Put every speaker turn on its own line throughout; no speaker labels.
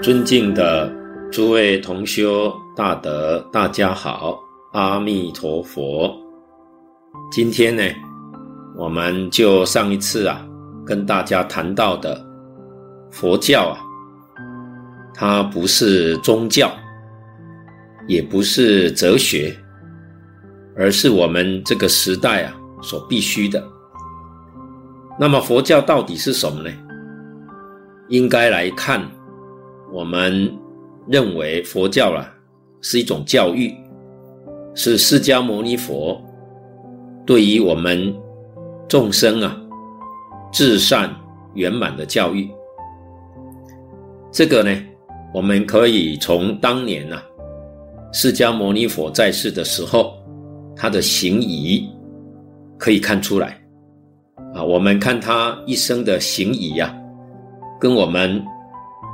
尊敬的诸位同修大德，大家好，阿弥陀佛。今天呢，我们就上一次啊，跟大家谈到的佛教啊，它不是宗教，也不是哲学，而是我们这个时代啊所必须的。那么佛教到底是什么呢？应该来看。我们认为佛教啊是一种教育，是释迦牟尼佛对于我们众生啊至善圆满的教育。这个呢，我们可以从当年啊释迦牟尼佛在世的时候，他的行仪可以看出来啊。我们看他一生的行仪呀，跟我们。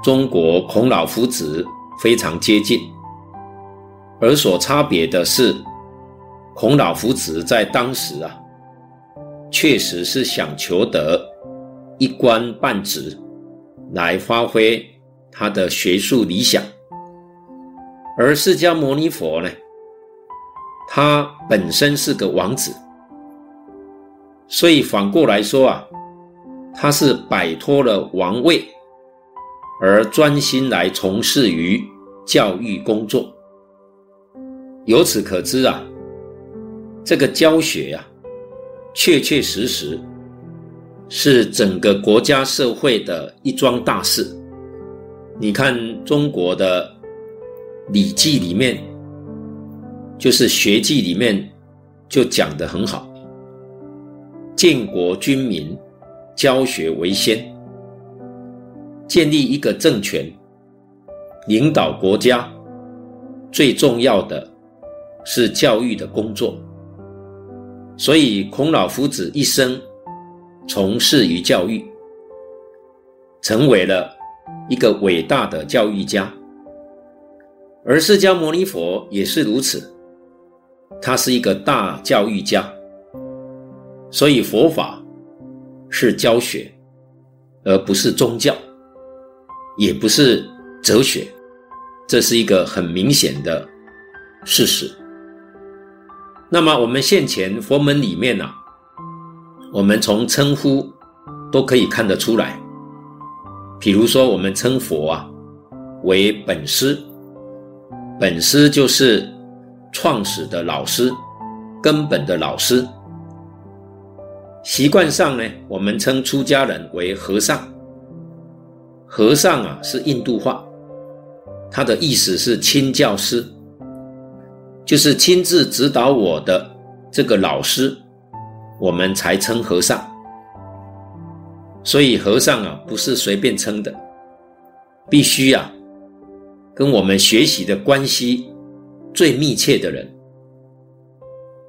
中国孔老夫子非常接近，而所差别的是，孔老夫子在当时啊，确实是想求得一官半职，来发挥他的学术理想，而释迦牟尼佛呢，他本身是个王子，所以反过来说啊，他是摆脱了王位。而专心来从事于教育工作，由此可知啊，这个教学啊，确确实实是整个国家社会的一桩大事。你看中国的《礼记》里面，就是学记里面就讲得很好，建国军民，教学为先。建立一个政权，领导国家，最重要的是教育的工作。所以，孔老夫子一生从事于教育，成为了一个伟大的教育家。而释迦牟尼佛也是如此，他是一个大教育家。所以，佛法是教学，而不是宗教。也不是哲学，这是一个很明显的事实。那么，我们现前佛门里面呢、我们从称呼都可以看得出来。比如说，我们称佛啊为本师，本师就是创始的老师，根本的老师。习惯上呢，我们称出家人为和尚。和尚啊，是印度话，他的意思是亲教师，就是亲自指导我的这个老师，我们才称和尚。所以和尚啊，不是随便称的，必须啊，跟我们学习的关系最密切的人。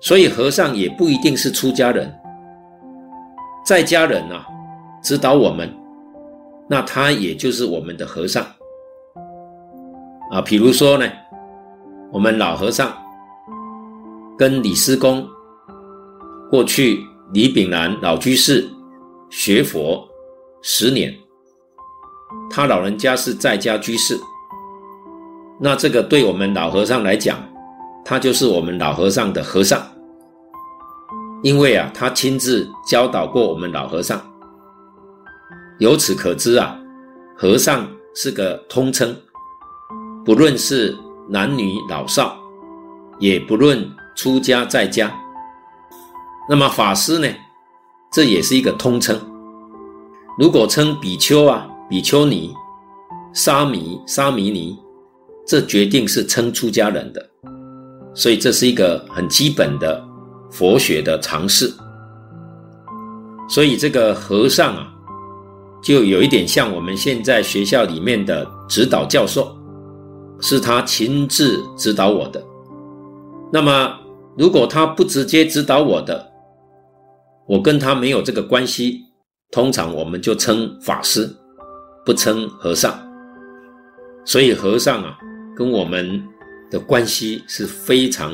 所以和尚也不一定是出家人，在家人啊，指导我们。那他也就是我们的和尚。啊，比如说呢，我们老和尚跟李师公过去李炳南老居士学佛十年，他老人家是在家居士，那这个对我们老和尚来讲，他就是我们老和尚的和尚，因为啊，他亲自教导过我们老和尚。由此可知啊，和尚是个通称，不论是男女老少，也不论出家在家。那么法师呢，这也是一个通称。如果称比丘啊、比丘尼、沙弥、沙弥尼，这决定是称出家人的。所以这是一个很基本的佛学的常识。所以这个和尚啊。就有一点像我们现在学校里面的指导教授，是他亲自指导我的。那么，如果他不直接指导我的，我跟他没有这个关系，通常我们就称法师，不称和尚。所以和尚啊，跟我们的关系是非常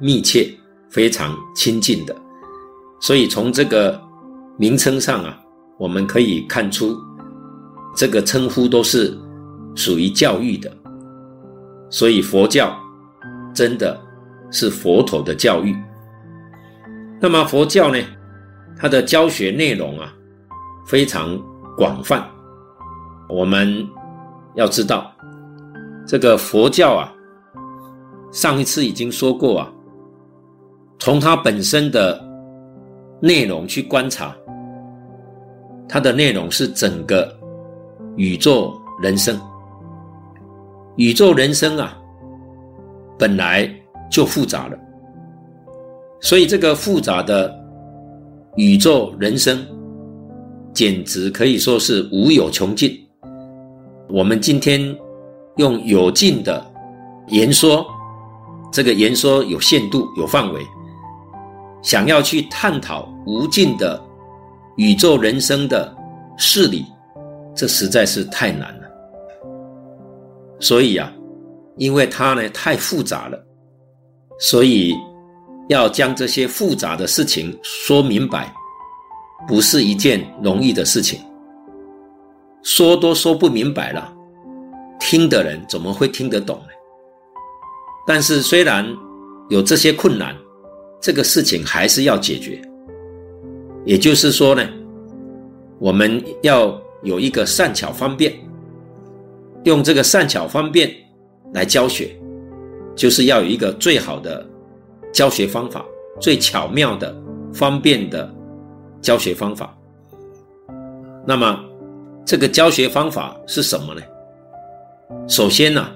密切、非常亲近的。所以从这个名称上啊。我们可以看出，这个称呼都是属于教育的，所以佛教真的是佛陀的教育。那么佛教呢，它的教学内容啊非常广泛。我们要知道，这个佛教啊，上一次已经说过啊，从它本身的内容去观察，它的内容是整个宇宙人生。宇宙人生啊，本来就复杂了，所以这个复杂的宇宙人生，简直可以说是无有穷尽。我们今天用有尽的言说，这个言说有限度、有范围，想要去探讨无尽的宇宙人生的事理，这实在是太难了。所以啊，因为它呢太复杂了，所以要将这些复杂的事情说明白，不是一件容易的事情。说都说不明白了，听的人怎么会听得懂呢？但是虽然有这些困难，这个事情还是要解决。也就是说呢，我们要有一个善巧方便。用这个善巧方便来教学，就是要有一个最好的教学方法，最巧妙的、方便的教学方法。那么，这个教学方法是什么呢？首先呢，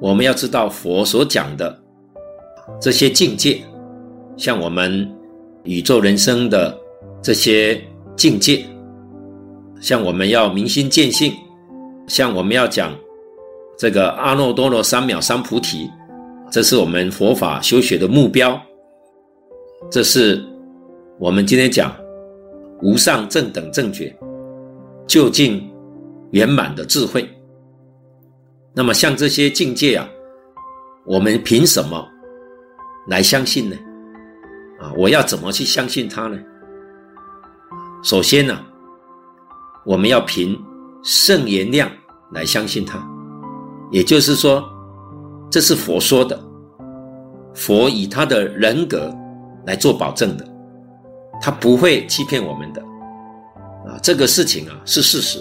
我们要知道佛所讲的这些境界，像我们宇宙人生的这些境界，像我们要明心见性。像我们要讲这个阿耨多罗三藐三菩提，这是我们佛法修学的目标。这是我们今天讲无上正等正觉，究竟圆满的智慧。那么像这些境界啊，我们凭什么来相信呢？啊，我要怎么去相信它呢？首先呢，我们要凭。圣言量来相信他，也就是说，这是佛说的，佛以他的人格来做保证的，他不会欺骗我们的，啊，这个事情啊是事实，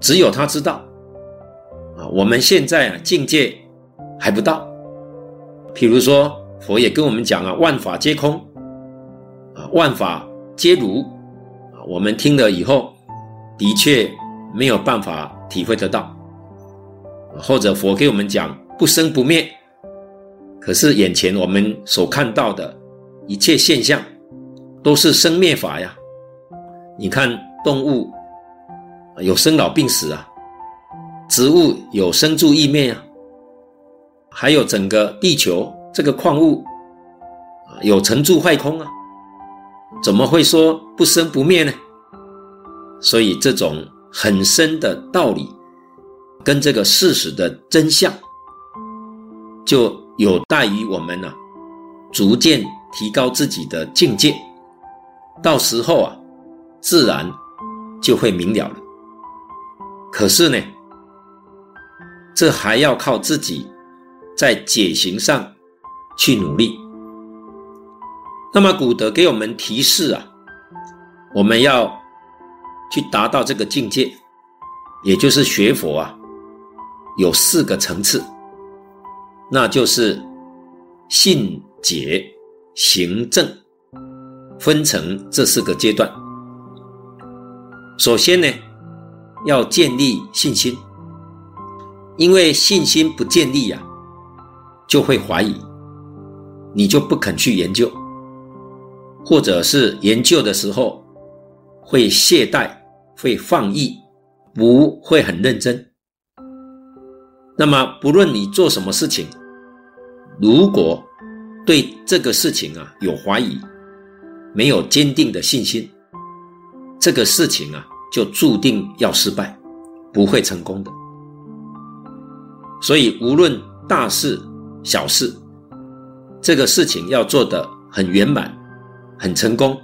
只有他知道，啊，我们现在啊境界还不到，譬如说佛也跟我们讲啊，万法皆空，啊，万法皆如，我们听了以后，的确。没有办法体会得到，或者佛给我们讲不生不灭，可是眼前我们所看到的一切现象，都是生灭法呀。你看动物有生老病死啊，植物有生住异灭啊，还有整个地球这个矿物有成住坏空啊，怎么会说不生不灭呢？所以这种。很深的道理，跟这个事实的真相，就有待于我们呢、逐渐提高自己的境界，到时候啊，自然就会明了了。可是呢，这还要靠自己在解行上去努力。那么古德给我们提示啊，我们要。去达到这个境界，也就是学佛啊，有四个层次，那就是信解行证，分成这四个阶段。首先呢，要建立信心，因为信心不建立呀、就会怀疑，你就不肯去研究，或者是研究的时候会懈怠。会放逸，不会很认真。那么，不论你做什么事情，如果对这个事情啊有怀疑，没有坚定的信心，这个事情啊就注定要失败，不会成功的。所以，无论大事小事，这个事情要做得很圆满、很成功，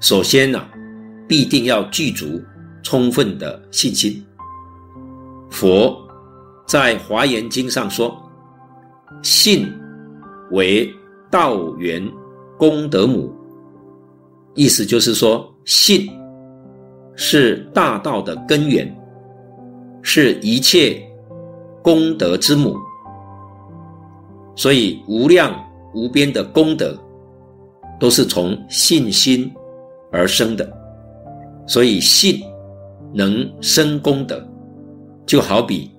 首先呢、必定要具足充分的信心。佛在《华严经》上说：“信为道源功德母。”意思就是说，信是大道的根源，是一切功德之母。所以，无量无边的功德都是从信心而生的。所以，信能生功德，就好比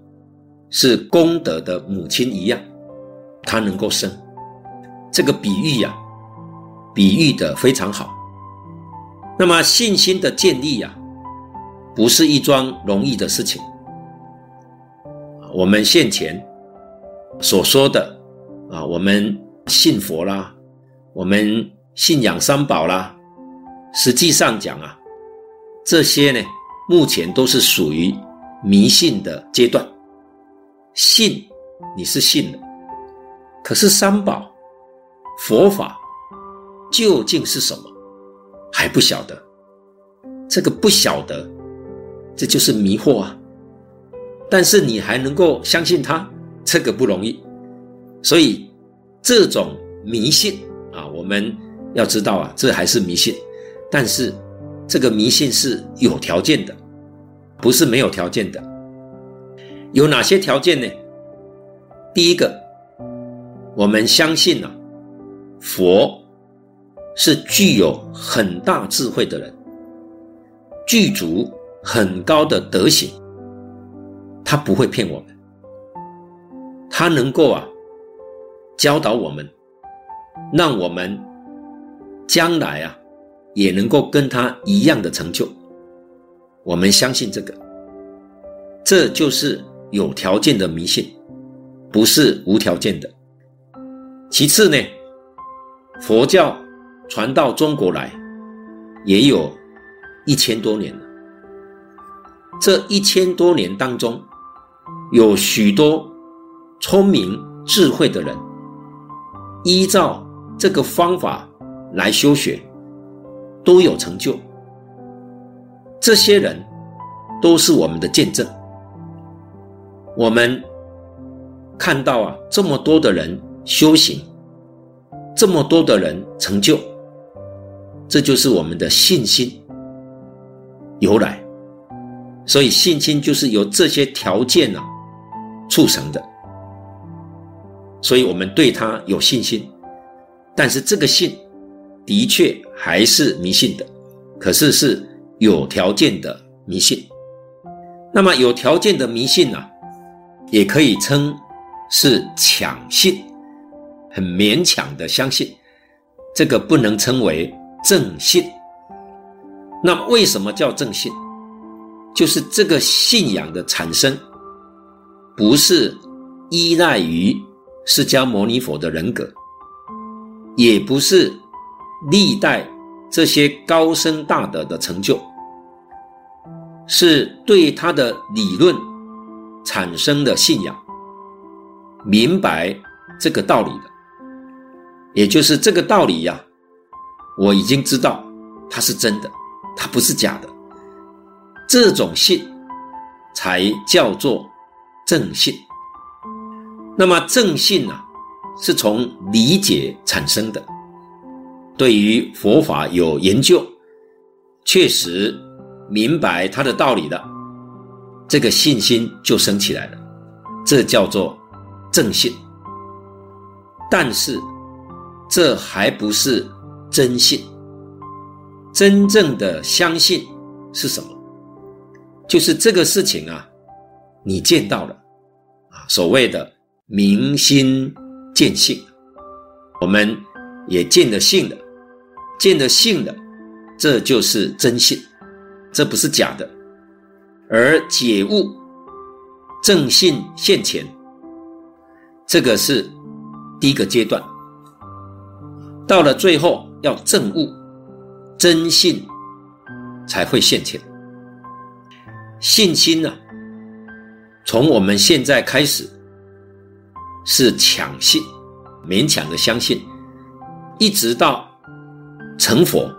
是功德的母亲一样，它能够生。这个比喻呀、比喻的非常好。那么信心的建立呀，不是一桩容易的事情。我们现前所说的啊，我们信佛啦，我们信仰三宝啦，实际上讲啊，这些呢，目前都是属于迷信的阶段。信你是信的，可是三宝、佛法究竟是什么？还不晓得，这个不晓得，这就是迷惑啊。但是你还能够相信他，这个不容易。所以这种迷信啊，我们要知道啊，这还是迷信。但是这个迷信是有条件的，不是没有条件的。有哪些条件呢？第一个，我们相信啊，佛。是具有很大智慧的人，具足很高的德行，他不会骗我们，他能够啊教导我们，让我们将来啊也能够跟他一样的成就。我们相信这个，这就是有条件的迷信，不是无条件的。其次呢，佛教。传到中国来，也有一千多年了。这一千多年当中，有许多聪明智慧的人，依照这个方法来修学，都有成就。这些人都是我们的见证。我们看到啊，这么多的人修行，这么多的人成就。这就是我们的信心由来，所以信心就是由这些条件呢、啊、促成的，所以我们对他有信心，但是这个信的确还是迷信的，可是是有条件的迷信。那么有条件的迷信呢、啊，也可以称是强信，很勉强的相信，这个不能称为。正信，那么为什么叫正信？就是这个信仰的产生，不是依赖于释迦牟尼佛的人格，也不是历代这些高僧大德的成就，是对他的理论产生的信仰，明白这个道理的，也就是这个道理呀。我已经知道它是真的，它不是假的。这种信才叫做正信。那么正信呢、啊，是从理解产生的。对于佛法有研究，确实明白它的道理的，这个信心就升起来了。这叫做正信。但是这还不是。真信，真正的相信是什么？就是这个事情啊，你见到了啊，所谓的明心见性，我们也见得性的，见得性的，这就是真信，这不是假的。而解悟正信现前，这个是第一个阶段，到了最后。要证悟，真信才会现前。信心呢、啊，从我们现在开始是强信，勉强的相信，一直到成佛，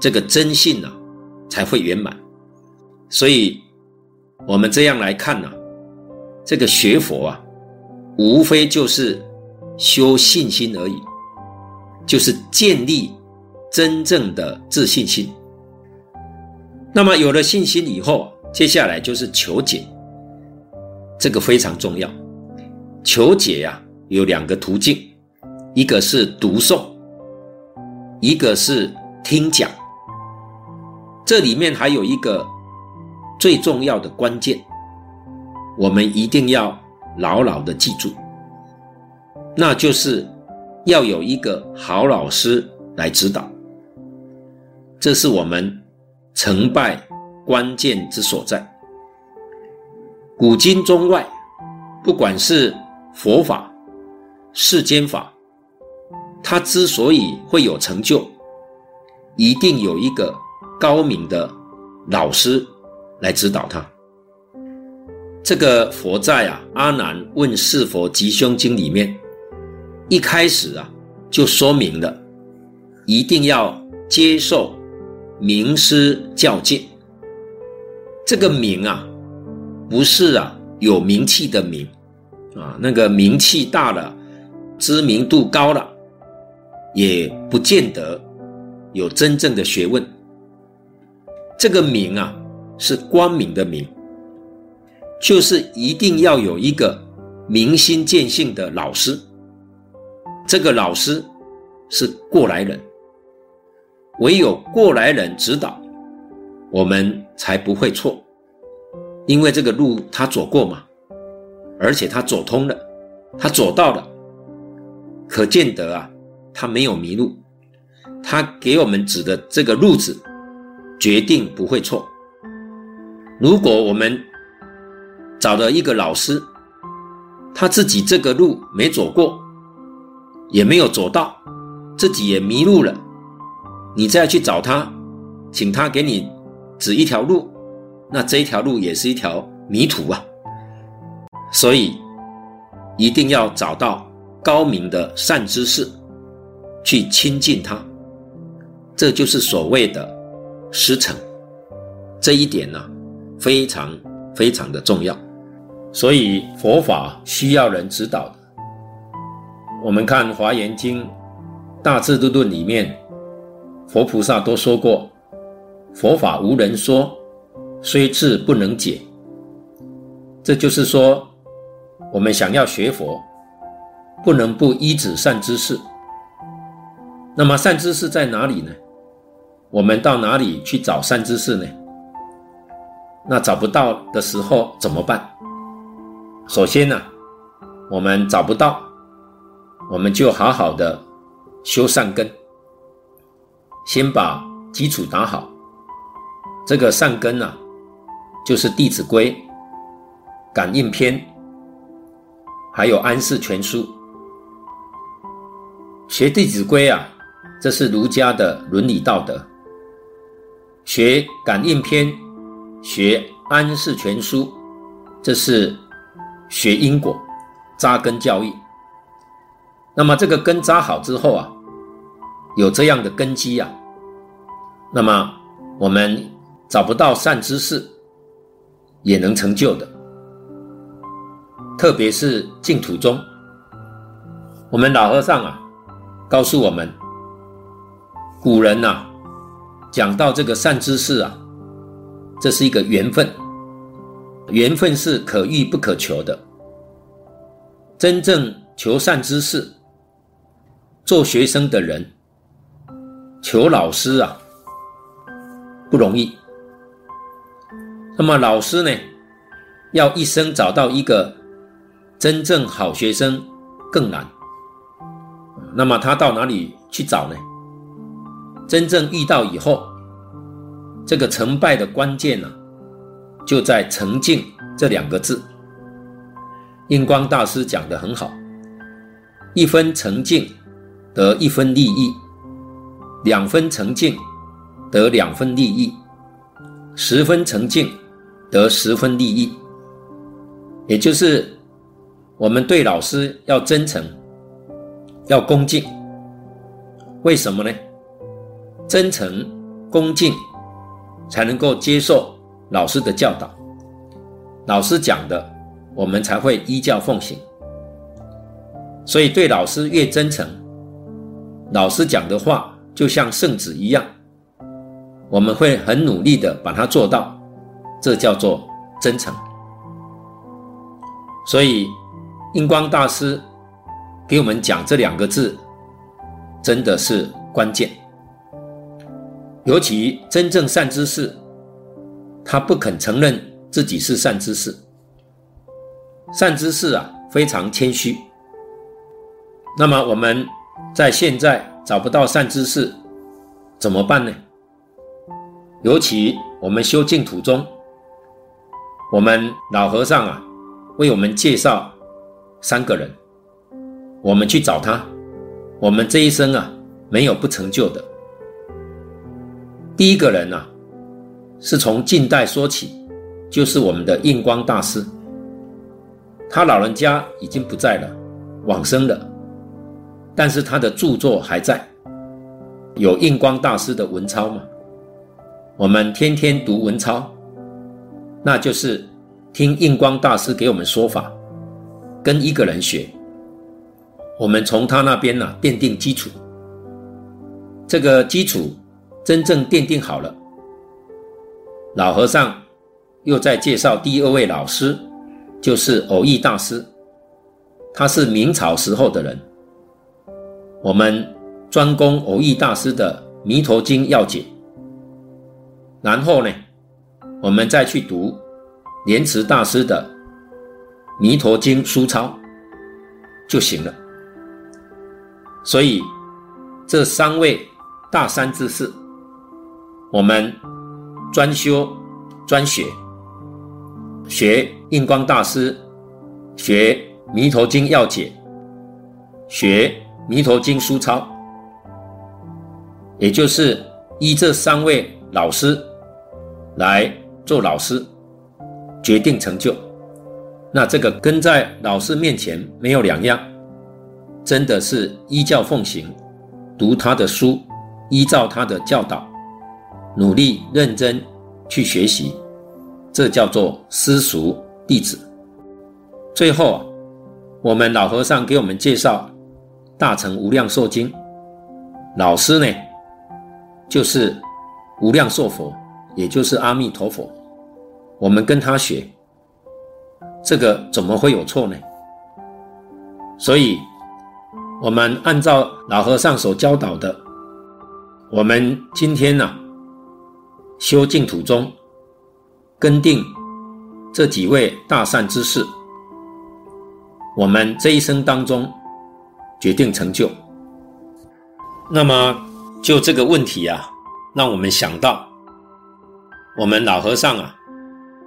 这个真信呢、啊、才会圆满。所以我们这样来看呢、啊，这个学佛啊，无非就是修信心而已，就是建立真正的自信心。那么有了信心以后，接下来就是求解，这个非常重要。求解呀、有两个途径，一个是读诵，一个是听讲。这里面还有一个最重要的关键，我们一定要牢牢的记住，那就是要有一个好老师来指导，这是我们成败关键之所在。古今中外，不管是佛法、世间法，他之所以会有成就，一定有一个高明的老师来指导他。这个佛在啊《阿难问事佛吉凶经》里面，一开始啊就说明了，一定要接受名师教诫。这个名啊，不是啊有名气的名。啊，那个名气大了，知名度高了，也不见得有真正的学问。这个明啊，是光明的明，就是一定要有一个明心见性的老师。这个老师是过来人，唯有过来人指导，我们才不会错，因为这个路他走过嘛。而且他走通了，他走到了，可见得啊，他没有迷路，他给我们指的这个路子，决定不会错。如果我们找了一个老师，他自己这个路没走过，也没有走到，自己也迷路了，你再去找他，请他给你指一条路，那这一条路也是一条迷途啊。所以，一定要找到高明的善知识，去亲近他，这就是所谓的师承。这一点呢，非常非常的重要。所以佛法需要人指导的。我们看《华严经》《大智度论》里面，佛菩萨都说过：“佛法无人说，虽智不能解。”这就是说。我们想要学佛，不能不依止善知识。那么善知识在哪里呢？我们到哪里去找善知识呢？那找不到的时候怎么办？首先呢，我们找不到，我们就好好的修善根，先把基础打好。这个善根呢，就是《弟子规》、《感应篇》。还有《安世全书》，学《弟子规》啊，这是儒家的伦理道德；学《感应篇》、学《安世全书》，这是学因果、扎根教育。那么这个根扎好之后啊，有这样的根基啊，那么我们找不到善知识，也能成就的。特别是净土宗，我们老和尚啊，告诉我们，古人呐、啊，讲到这个善知识啊，这是一个缘分，缘分是可遇不可求的。真正求善知识，做学生的人，求老师啊，不容易。那么老师呢，要一生找到一个。真正好学生更难，那么他到哪里去找呢？真正遇到以后，这个成败的关键呢、就在诚敬这两个字。印光大师讲得很好：一分诚敬得一分利益，两分诚敬得两分利益，十分诚敬得十分利益，也就是。我们对老师要真诚，要恭敬。为什么呢？真诚、恭敬，才能够接受老师的教导。老师讲的，我们才会依教奉行。所以对老师越真诚，老师讲的话就像圣旨一样，我们会很努力的把它做到，这叫做真诚。所以印光大师给我们讲这两个字，真的是关键。尤其真正善知识，他不肯承认自己是善知识。善知识啊，非常谦虚。那么我们在现在找不到善知识，怎么办呢？尤其我们修净土中，我们老和尚啊，为我们介绍三个人，我们去找他。我们这一生啊，没有不成就的。第一个人呢、啊，是从近代说起，就是我们的印光大师。他老人家已经不在了，往生了，但是他的著作还在，有印光大师的文钞嘛。我们天天读文钞，那就是听印光大师给我们说法，跟一个人学，我们从他那边呢、奠定基础，这个基础。真正奠定好了，老和尚又在介绍第二位老师，就是蕅益大师。他是明朝时候的人，我们专攻蕅益大师的《弥陀经要解》，然后呢，我们再去读莲池大师的《弥陀经疏钞》就行了。所以这三位大善之士。我们专修专学，学印光大师，学《弥陀经要解》，学《弥陀经疏钞》，也就是依这三位老师来做老师，决定成就。那这个跟在老师面前没有两样，真的是依教奉行，读他的书，依照他的教导。努力认真去学习，这叫做私塾弟子。最后啊，我们老和尚给我们介绍《大乘无量寿经》，老师呢就是无量寿佛，也就是阿弥陀佛。我们跟他学，这个怎么会有错呢？所以，我们按照老和尚所教导的，我们今天呢、修净土中，跟定这几位大善之士，我们这一生当中决定成就。那么就这个问题啊，让我们想到，我们老和尚啊，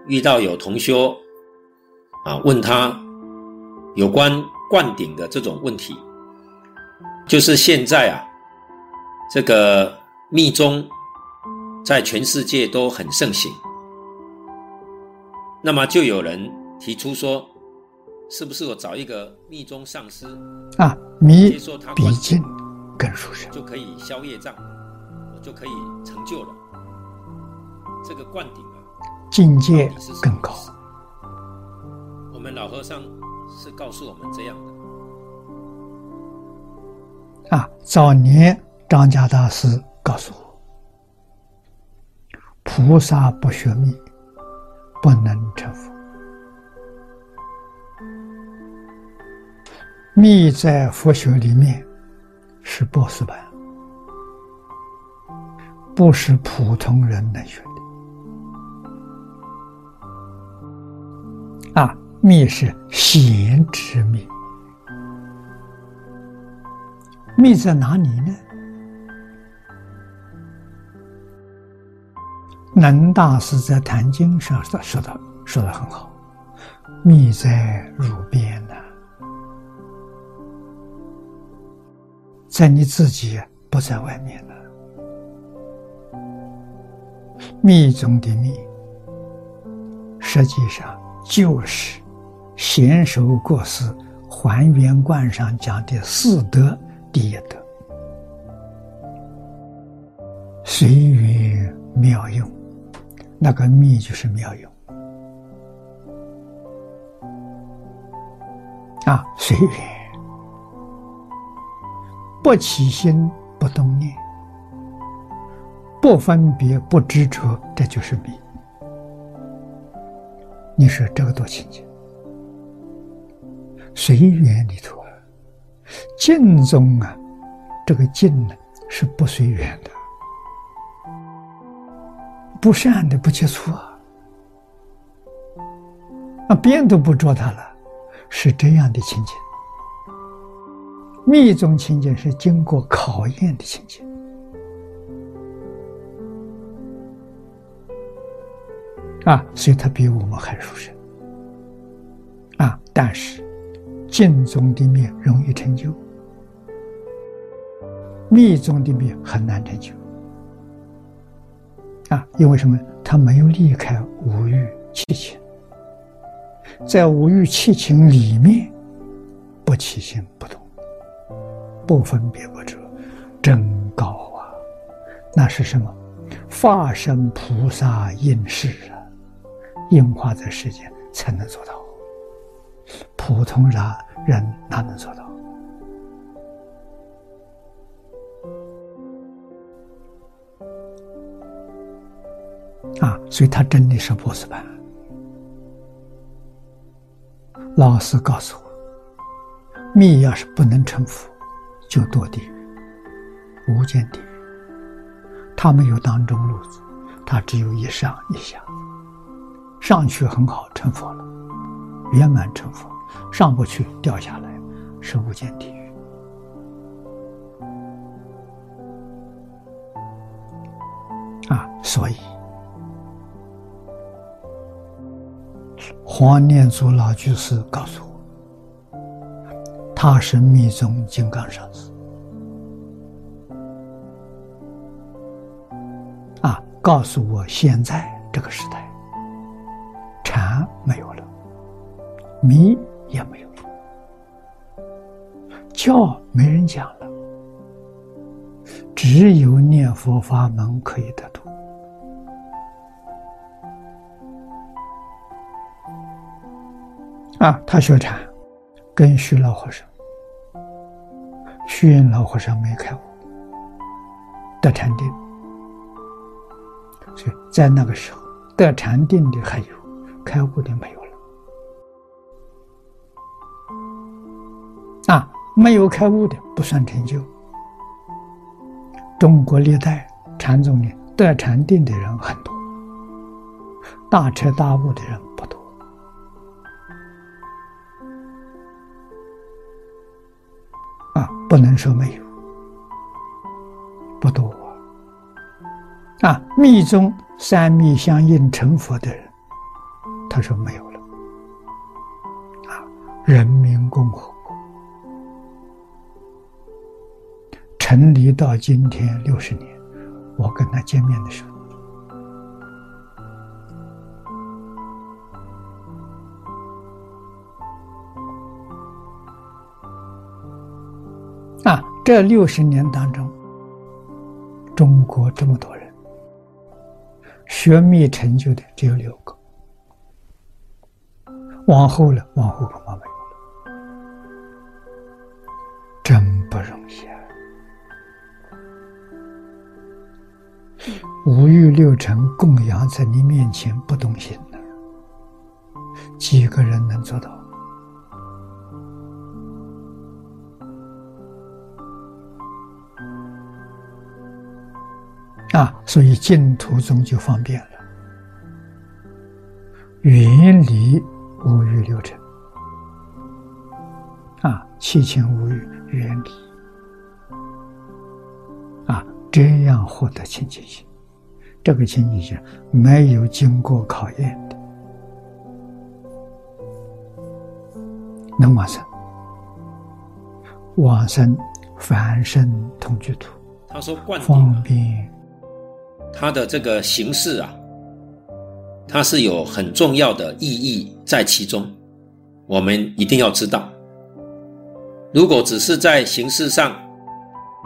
遇到有同修啊问他有关灌顶的这种问题，就是现在啊，这个密宗。在全世界都很盛行，那么就有人提出说，是不是我找一个密宗上师
啊，密比经更殊胜，
就可以消业障，我就可以成就了。这个灌顶啊，
境界更高。
我们老和尚是告诉我们这样
的啊，早年张家大师告诉我。菩萨不学密，不能成佛。密在佛学里面是波斯班，不是普通人能学的。啊，密是贤之密，密在哪里呢？能大师在《坛经》上说说的说的很好，密在汝边呢，在你自己，不在外面了。密中的密，实际上就是贤首国师还原观上讲的四德第一德，随缘妙用。那个密就是妙用啊，随缘，不起心不动念，不分别不执着，这就是密。你说这个多清净，随缘里头，静中啊，这个静呢是不随缘的。不善的不接触啊，啊边都不捉他了，是这样的清净。密宗清净是经过考验的清净啊，所以他比我们还殊胜啊，但是。净宗的灭容易成就，密宗的灭很难成就啊！因为什么？他没有离开五欲七情，在五欲七情里面不起心不动，不分别不执，真高啊！那是什么？化身菩萨应世啊，应化在世间才能做到。普通人人哪能做到？啊，所以他真的是波斯班。老师告诉我，密要是不能成佛，就堕地狱，无间地狱。他没有当中路子，他只有一上一下，上去很好，成佛了。圆满成佛，上不去，掉下来，是无间地狱啊！所以，黄念祖老居士告诉我，他是密宗金刚上师啊，告诉我现在这个时代，禅没有了。迷也没有了，教没人讲了，只有念佛法门可以得啊，他学禅，跟虚老和尚，虚云老和尚没开悟，得禅定，所以在那个时候得禅定的还有，开悟的没有了。啊，没有开悟的不算成就。中国历代禅宗里得禅定的人很多，大彻大悟的人不多。不能说没有，不多。啊，密宗三密相应成佛的人，他说没有了。啊，人民共和国。成立到今天六十年，我跟他见面的时候，这六十年当中，中国这么多人学密成就的只有六个，往后了，往后恐怕没有了，真不容易啊。五欲六尘供养在你面前不动心的，几个人能做到？所以净土宗就方便了，远离五欲六尘，啊，七情五欲远离，啊，这样获得清净心。这个清净心没有经过考验的，能往生，往生凡圣同居土。
他说
方便，
他的这个形式啊，它是有很重要的意义在其中，我们一定要知道。如果只是在形式上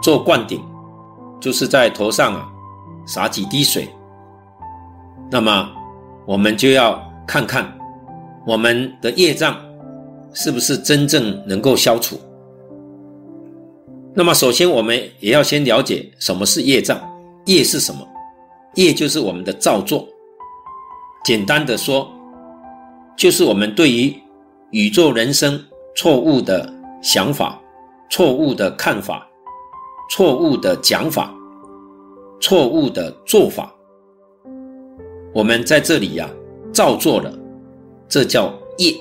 做灌顶，就是在头上啊。洒几滴水，那么我们就要看看我们的业障是不是真正能够消除？那么，首先我们也要先了解什么是业障。业是什么？业就是我们的造作。简单的说，就是我们对于宇宙人生错误的想法、错误的看法、错误的讲法、错误的做法，我们在这里呀、造作了，这叫业。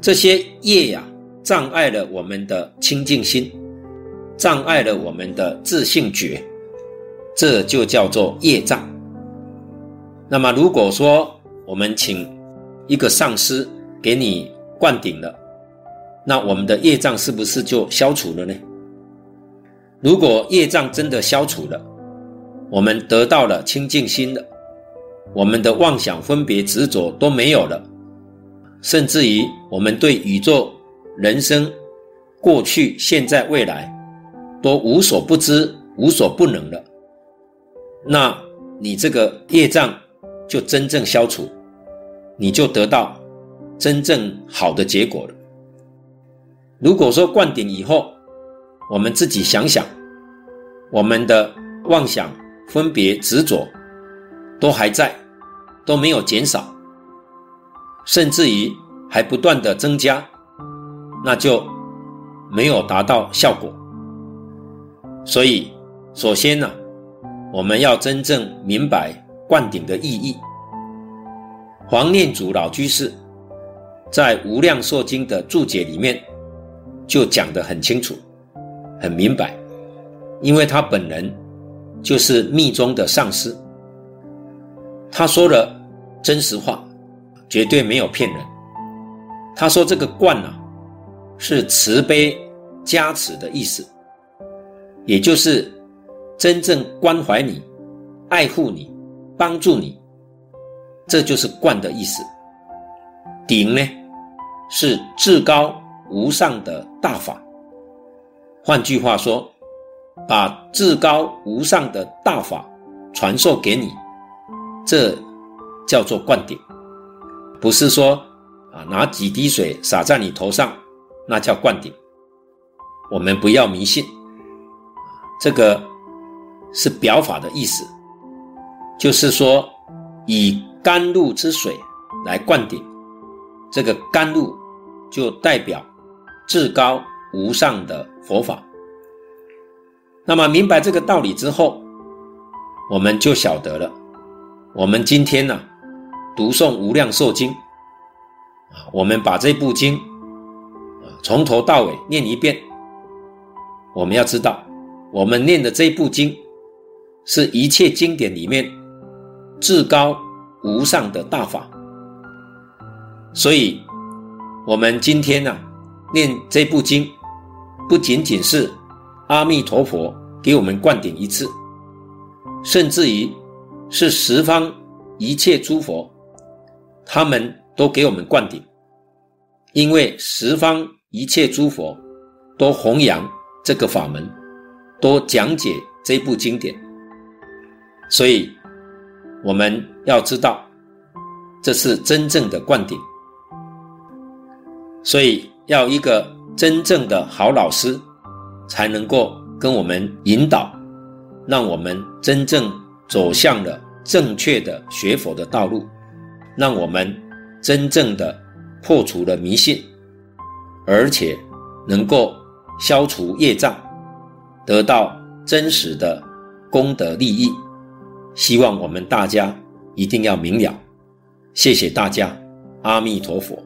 这些业呀、障碍了我们的清净心，障碍了我们的自性觉，这就叫做业障。那么，如果说我们请一个上师给你灌顶了，那我们的业障是不是就消除了呢？如果业障真的消除了，我们得到了清净心了，我们的妄想分别执着都没有了，甚至于我们对宇宙。人生，过去、现在、未来，都无所不知、无所不能了。那你这个业障就真正消除，你就得到真正好的结果了。如果说灌顶以后，我们自己想想，我们的妄想、分别、执着都还在，都没有减少，甚至于还不断的增加。那就没有达到效果。所以，首先呢，我们要真正明白灌顶的意义。黄念祖老居士在《无量寿经》的注解里面就讲得很清楚、很明白，因为他本人就是密宗的上师，他说了真实话，绝对没有骗人。他说这个灌啊。是慈悲加持的意思，也就是真正关怀你、爱护你、帮助你，这就是灌的意思。顶呢，是至高无上的大法。换句话说，把至高无上的大法传授给你，这叫做灌顶，不是说啊拿几滴水洒在你头上。那叫灌顶，我们不要迷信，这个是表法的意思，就是说以甘露之水来灌顶，这个甘露就代表至高无上的佛法。那么明白这个道理之后，我们就晓得了，我们今天呢、读诵无量寿经，啊，我们把这部经啊。从头到尾念一遍，我们要知道，我们念的这部经，是一切经典里面至高无上的大法。所以，我们今天呢、念这部经，不仅仅是阿弥陀佛给我们灌顶一次，甚至于是十方一切诸佛，他们都给我们灌顶，因为十方。一切诸佛都弘扬这个法门，都讲解这部经典，所以我们要知道，这是真正的灌顶。所以要一个真正的好老师，才能够跟我们引导，让我们真正走向了正确的学佛的道路，让我们真正的破除了迷信。而且能够消除业障，得到真实的功德利益。希望我们大家一定要明了。谢谢大家，阿弥陀佛。